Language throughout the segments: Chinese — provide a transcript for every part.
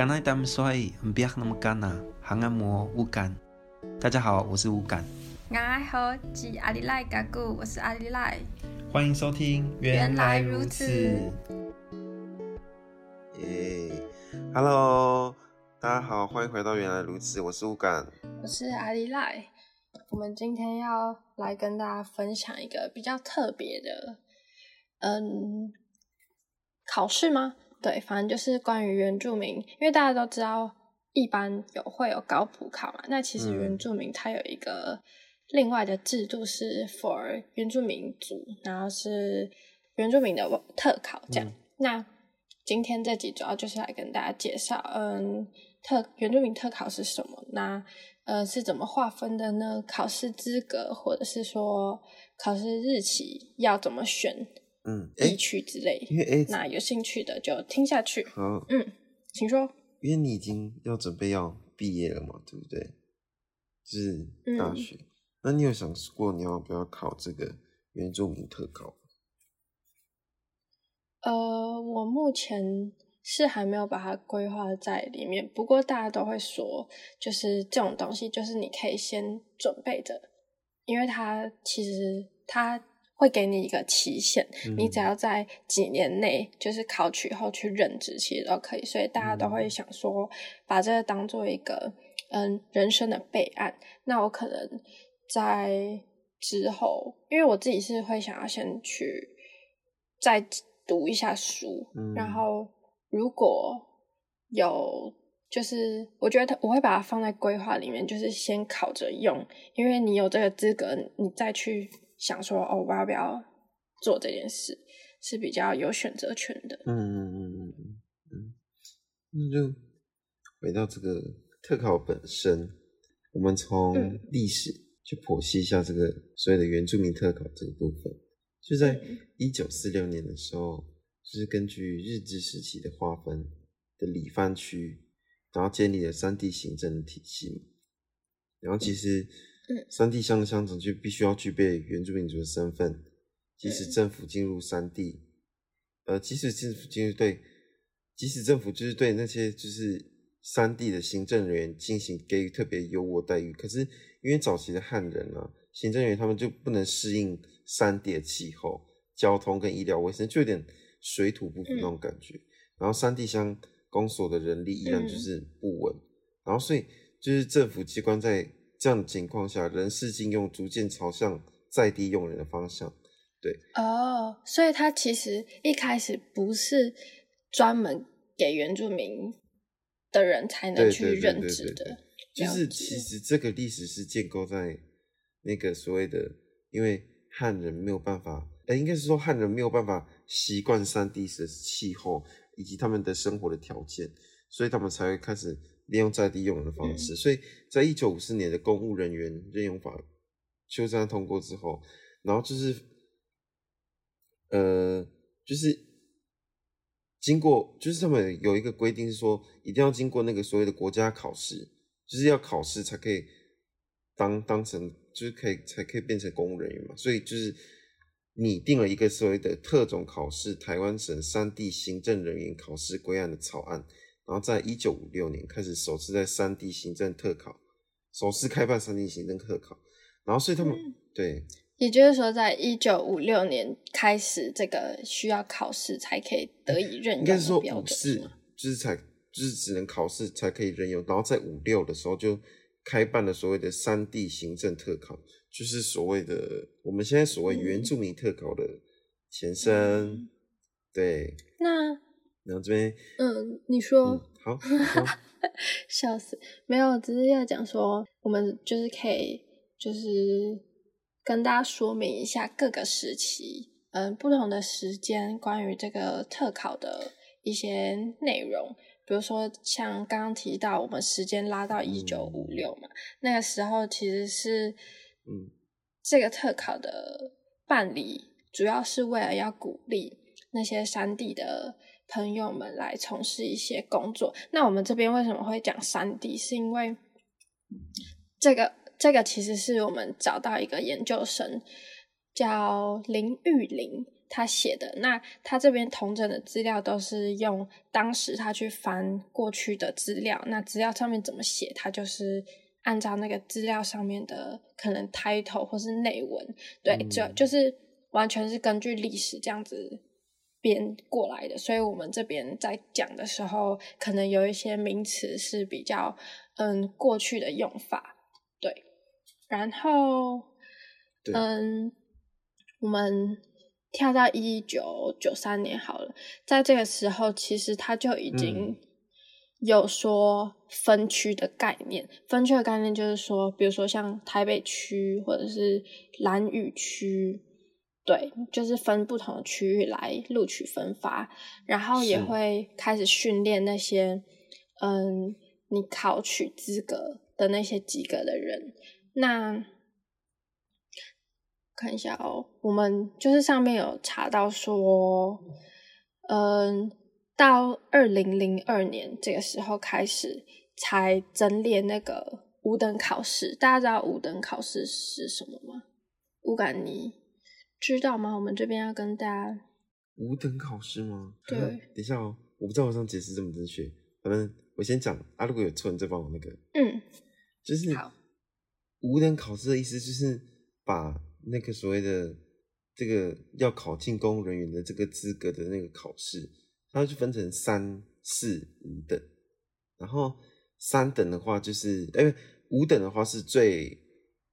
刚来他们说，不要那么干呐，还按摩乌干。大家好，我是乌干。我好，是阿里赖嘎古，我是阿里赖。欢迎收听，原来如此。耶，Hello，大家好，欢迎回到原来如此，我是乌干，我是阿里赖。我们今天要来跟大家分享一个比较特别的，嗯，考试吗？对，反正就是关于原住民，因为大家都知道，一般有会有高普考嘛。那其实原住民它有一个另外的制度是 for 原住民族，然后是原住民的特考这样。嗯、那今天这集主要就是来跟大家介绍，嗯，特原住民特考是什么？那呃是怎么划分的呢？考试资格或者是说考试日期要怎么选？嗯，地区之类，因为哎，那有兴趣的就听下去。好，嗯，请说。因为你已经要准备要毕业了嘛，对不对？就是大学，嗯、那你有想过你要不要考这个原住民特考？呃，我目前是还没有把它规划在里面，不过大家都会说，就是这种东西，就是你可以先准备着，因为它其实它。会给你一个期限，嗯、你只要在几年内，就是考取后去任职，其实都可以。所以大家都会想说，把这个当做一个嗯人生的备案。那我可能在之后，因为我自己是会想要先去再读一下书，嗯、然后如果有，就是我觉得我会把它放在规划里面，就是先考着用，因为你有这个资格，你再去。想说哦，我要不要做这件事是比较有选择权的。嗯嗯嗯嗯嗯，那就回到这个特考本身，我们从历史去剖析一下这个所谓的原住民特考这个部分。就在一九四六年的时候，就是根据日治时期的划分的里番区，然后建立了三地行政的体系。然后其实。山地乡的乡长就必须要具备原住民族的身份，即使政府进入三地，呃，即使政府进入对，即使政府就是对那些就是三地的行政人员进行给予特别优渥待遇，可是因为早期的汉人啊，行政人员他们就不能适应三地的气候、交通跟医疗卫生，就有点水土不服那种感觉。嗯、然后三地乡公所的人力依然就是不稳，嗯、然后所以就是政府机关在。这样的情况下，人事进用逐渐朝向在地用人的方向，对。哦，所以他其实一开始不是专门给原住民的人才能去任职的，就是其实这个历史是建构在那个所谓的，因为汉人没有办法，呃，应该是说汉人没有办法习惯山地的气候以及他们的生活的条件，所以他们才会开始。利用在地用人的方式，嗯、所以在一九五四年的公务人员任用法修正案通过之后，然后就是，呃，就是经过，就是他们有一个规定是说，一定要经过那个所谓的国家考试，就是要考试才可以当当成，就是可以才可以变成公务人员嘛，所以就是拟定了一个所谓的特种考试台湾省三地行政人员考试规案的草案。然后在一九五六年开始首次在山地行政特考，首次开办山地行政特考，然后所以他们、嗯、对，也就是说，在一九五六年开始这个需要考试才可以得以任用应该是说五四就是才就是只能考试才可以任用，然后在五六的时候就开办了所谓的山地行政特考，就是所谓的我们现在所谓原住民特考的前身，嗯、对，那。然后这边，嗯，你说，嗯、好，好 笑死，没有，只是要讲说，我们就是可以，就是跟大家说明一下各个时期，嗯，不同的时间关于这个特考的一些内容，比如说像刚刚提到，我们时间拉到一九五六嘛，嗯、那个时候其实是，嗯，这个特考的办理主要是为了要鼓励那些山地的。朋友们来从事一些工作。那我们这边为什么会讲三 D？？是因为这个这个其实是我们找到一个研究生叫林玉玲，他写的。那他这边同整的资料都是用当时他去翻过去的资料，那资料上面怎么写，他就是按照那个资料上面的可能 title 或是内文，对，嗯、就就是完全是根据历史这样子编过来的。所以我们这边在讲的时候，可能有一些名词是比较嗯过去的用法，对，然后。嗯，我们跳到一九九三年好了，在这个时候，其实他就已经有说分区的概念。嗯、分区的概念就是说，比如说像台北区或者是兰屿区，对，就是分不同的区域来录取分发，然后也会开始训练那些嗯，你考取资格的那些及格的人。那看一下哦，我们就是上面有查到说，嗯，到二零零二年这个时候开始才整列那个五等考试。大家知道五等考试是什么吗？乌感你知道吗？我们这边要跟大家五等考试吗？对，等一下哦，我不知道我这样解释正不正确。反正我先讲啊，如果有错，你再帮我那个。嗯，就是好，五等考试的意思就是把。那个所谓的这个要考进公务人员的这个资格的那个考试，它就分成三、四、五等。然后三等的话就是，哎，五等的话是最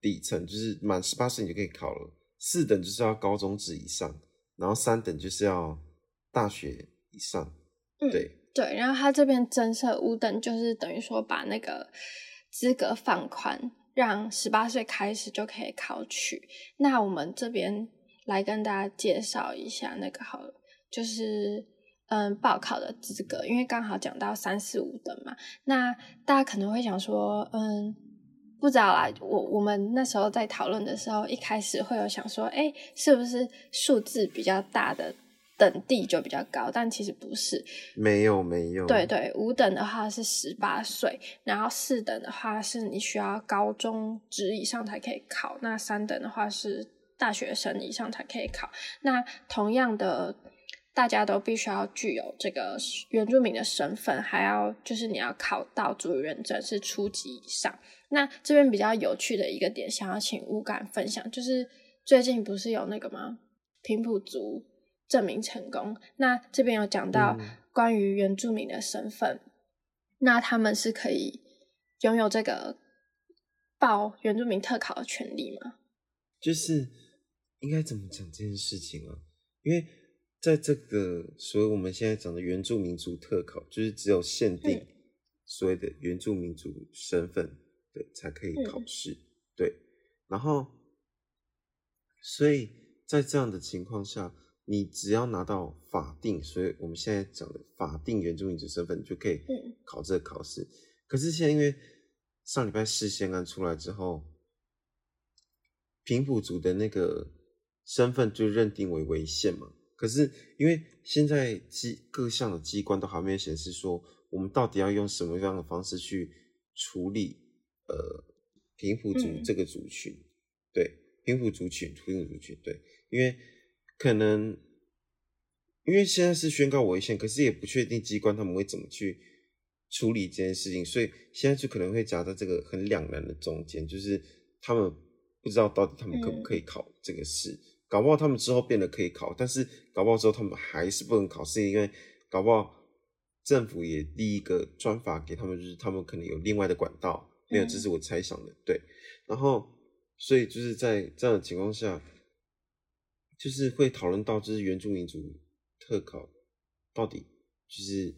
底层，就是满十八岁你就可以考了。四等就是要高中职以上，然后三等就是要大学以上。对、嗯、对，然后他这边增设五等，就是等于说把那个资格放宽。让十八岁开始就可以考取。那我们这边来跟大家介绍一下那个好了，就是嗯报考的资格，因为刚好讲到三四五等嘛。那大家可能会想说，嗯，不知道啦。我我们那时候在讨论的时候，一开始会有想说，哎，是不是数字比较大的？等地就比较高，但其实不是，没有没有。对对，五等的话是十八岁，然后四等的话是你需要高中职以上才可以考，那三等的话是大学生以上才可以考。那同样的，大家都必须要具有这个原住民的身份，还要就是你要考到族语认证是初级以上。那这边比较有趣的一个点，想要请乌感分享，就是最近不是有那个吗？平埔族。证明成功。那这边有讲到关于原住民的身份，嗯，那他们是可以拥有这个报原住民特考的权利吗？就是应该怎么讲这件事情啊？因为在这个所谓我们现在讲的原住民族特考，就是只有限定所谓的原住民族身份，嗯，对，才可以考试，嗯，对。然后，所以在这样的情况下。你只要拿到法定，所以我们现在讲的法定原住民族身份，就可以考这个考试。嗯。可是现在因为上礼拜释宪案出来之后，平埔族的那个身份就认定为违宪嘛。可是因为现在机各项的机关都还没有显示说，我们到底要用什么样的方式去处理呃平埔族这个族群？嗯。对，平埔族群，土埔族群，对，因为。可能因为现在是宣告违宪，可是也不确定机关他们会怎么去处理这件事情，所以现在就可能会夹在这个很两难的中间，就是他们不知道到底他们可不可以考这个试，嗯，搞不好他们之后变得可以考，但是搞不好之后他们还是不能考试，因为搞不好政府也立一个专法给他们，就是他们可能有另外的管道，没有，这是我猜想的，对，然后所以就是在这样的情况下。就是会讨论到，就是原住民族特考到底就是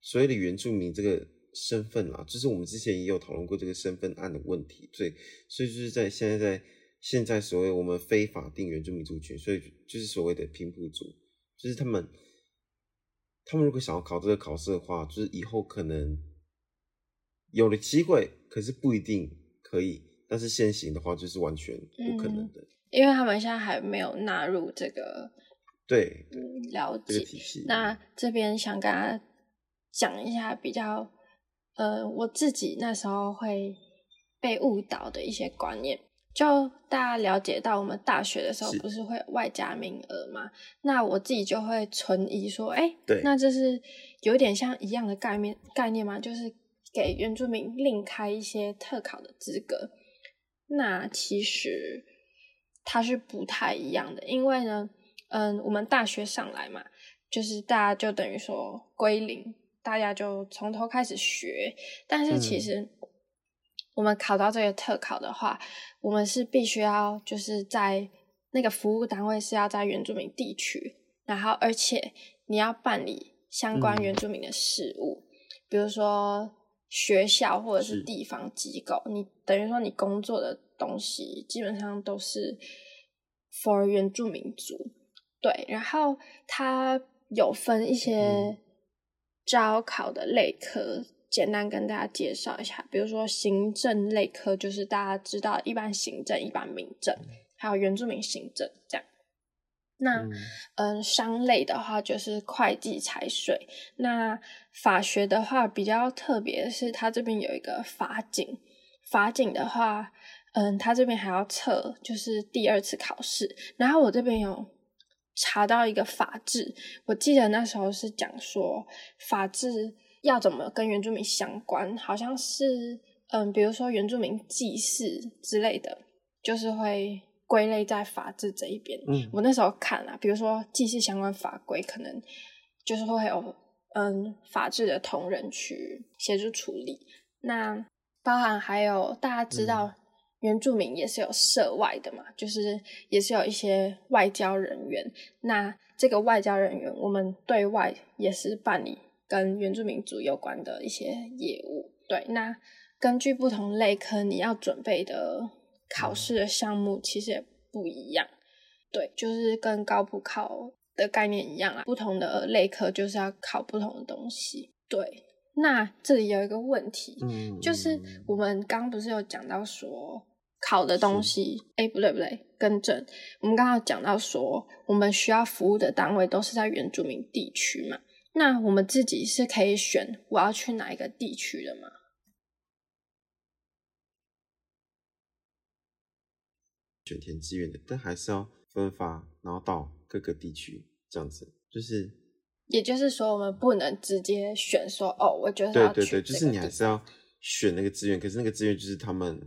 所谓的原住民这个身份啦，就是我们之前也有讨论过这个身份案的问题，所以所以就是在现在在现在所谓我们非法定原住民族群，所以就是所谓的平埔族，就是他们他们如果想要考这个考试的话，就是以后可能有了机会，可是不一定可以，但是现行的话就是完全不可能的。嗯因为他们现在还没有纳入这个，对，嗯，了解。这那这边想跟大家讲一下比较，呃，我自己那时候会被误导的一些观念。就大家了解到，我们大学的时候不是会外加名额吗？那我自己就会存疑说，哎、那这是有点像一样的概念概念吗？就是给原住民另开一些特考的资格。那其实它是不太一样的，因为呢，嗯，我们大学上来嘛，就是大家就等于说归零，大家就从头开始学。但是其实我们考到这个特考的话，嗯、我们是必须要就是在那个服务单位是要在原住民地区，然后而且你要办理相关原住民的事务，嗯、比如说。学校或者是地方机构，你等于说你工作的东西基本上都是 for 原住民族，对。然后它有分一些招考的类科，嗯、简单跟大家介绍一下。比如说行政类科，就是大家知道一般行政、一般民政，还有原住民行政这样。那嗯，嗯，商类的话就是会计、财税。那法学的话比较特别的是，它这边有一个法警。法警的话，嗯，它这边还要测，就是第二次考试。然后我这边有查到一个法制，我记得那时候是讲说法制要怎么跟原住民相关，好像是嗯，比如说原住民祭祀之类的，就是会。归类在法制这一边，嗯，我那时候看啊，比如说祭祀相关法规，可能就是会有嗯法制的同仁去协助处理。那包含还有大家知道，原住民也是有涉外的嘛，嗯、就是也是有一些外交人员。那这个外交人员，我们对外也是办理跟原住民族有关的一些业务。对，那根据不同类科，你要准备的。考试的项目其实也不一样，对，就是跟高普考的概念一样啊。不同的类科就是要考不同的东西。对，那这里有一个问题，嗯，就是我们刚不是有讲到说考的东西，哎，不对不对，更正，我们刚刚讲到说我们需要服务的单位都是在原住民地区嘛，那我们自己是可以选我要去哪一个地区的吗？选填志愿的，但还是要分发，然后到各个地区这样子，就是，也就是说，我们不能直接选说，哦，我觉得对对对，就是你还是要选那个志愿，可是那个志愿就是他们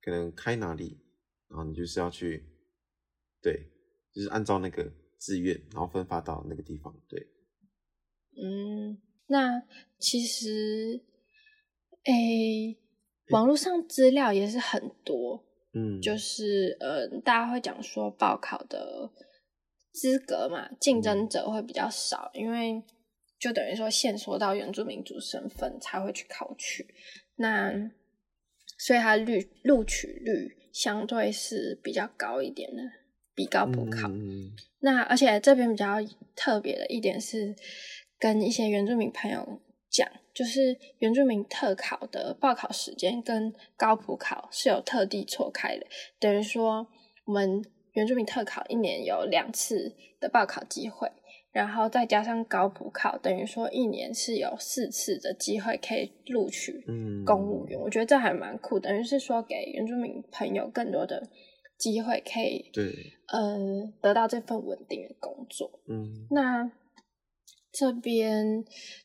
可能开哪里，然后你就是要去，对，就是按照那个志愿，然后分发到那个地方，对。嗯，那其实，诶，网络上资料也是很多。嗯，就是呃，大家会讲说报考的资格嘛，竞争者会比较少，嗯、因为就等于说限缩到原住民族身份才会去考取，那所以它录录取率相对是比较高一点的，比高补考。嗯、那而且这边比较特别的一点是，跟一些原住民朋友讲。就是原住民特考的报考时间跟高普考是有特地错开的，等于说我们原住民特考一年有两次的报考机会，然后再加上高普考，等于说一年是有四次的机会可以录取公务员。嗯、我觉得这还蛮酷，等于是说给原住民朋友更多的机会可以对，嗯、呃，得到这份稳定的工作。嗯，那。这边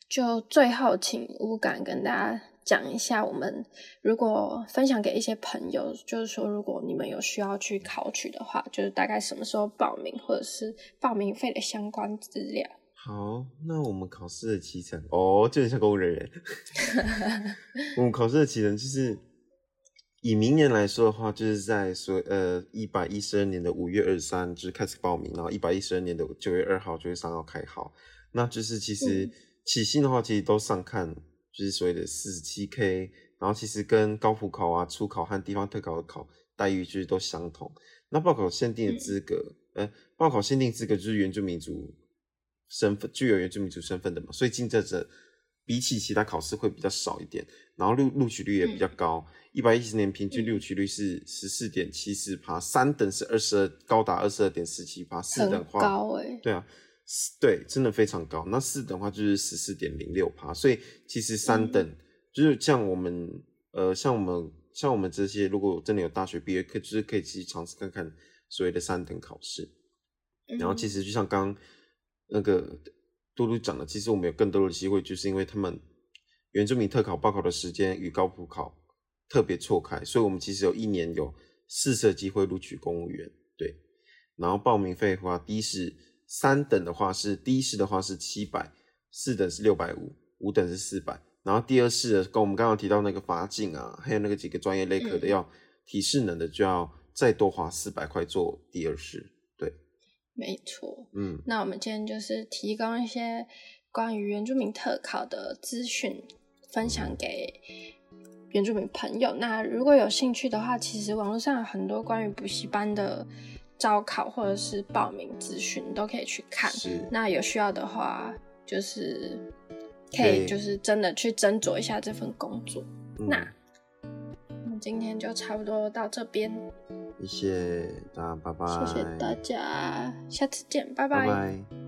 就最后请乌感跟大家讲一下，我们如果分享给一些朋友，就是说如果你们有需要去考取的话，就是大概什么时候报名，或者是报名费的相关资料。好，那我们考试的期程哦，就很像公务人员。我们考试的期程就是以明年来说的话，就是在说呃一百一十二年的五月二十三就是开始报名，然后一百一十二年的九月二号九月三号开考。那就是其实起薪的话，其实都上看，就是所谓的四十七 K，然后其实跟高普考啊、初考和地方特考的考待遇其实都相同。那报考限定的资格，呃、嗯，报考限定资格就是原住民族身份，具有原住民族身份的嘛，所以竞争者比起其他考试会比较少一点，然后录录取率也比较高，一百一十年平均录取率是十四点七四趴，三等是二十二，高达二十二点四七趴，四等的话，高欸、对啊。对，真的非常高。那四等的话就是十四点零六趴，所以其实三等、嗯、就是像我们呃，像我们像我们这些，如果真的有大学毕业，可就是可以去尝试看看所谓的三等考试。嗯、然后其实就像刚刚那个嘟嘟讲的，其实我们有更多的机会，就是因为他们原住民特考报考的时间与高普考特别错开，所以我们其实有一年有四次机会录取公务员。对，然后报名费的话，第一是三等的话是第一试的话是七百，四等是六百五，五等是四百。然后第二试的，跟我们刚刚提到那个法警啊，还有那个几个专业类科的，要提适能的，就要再多花四百块做第二试。对，没错。嗯，那我们今天就是提供一些关于原住民特考的资讯，分享给原住民朋友。那如果有兴趣的话，其实网络上有很多关于补习班的招考或者是报名资讯，都可以去看。是。那有需要的话，就是。可以，就是真的去斟酌一下这份工作。嗯、那我们今天就差不多到这边。谢谢大家，拜拜。谢谢大家，下次见，拜拜。拜拜。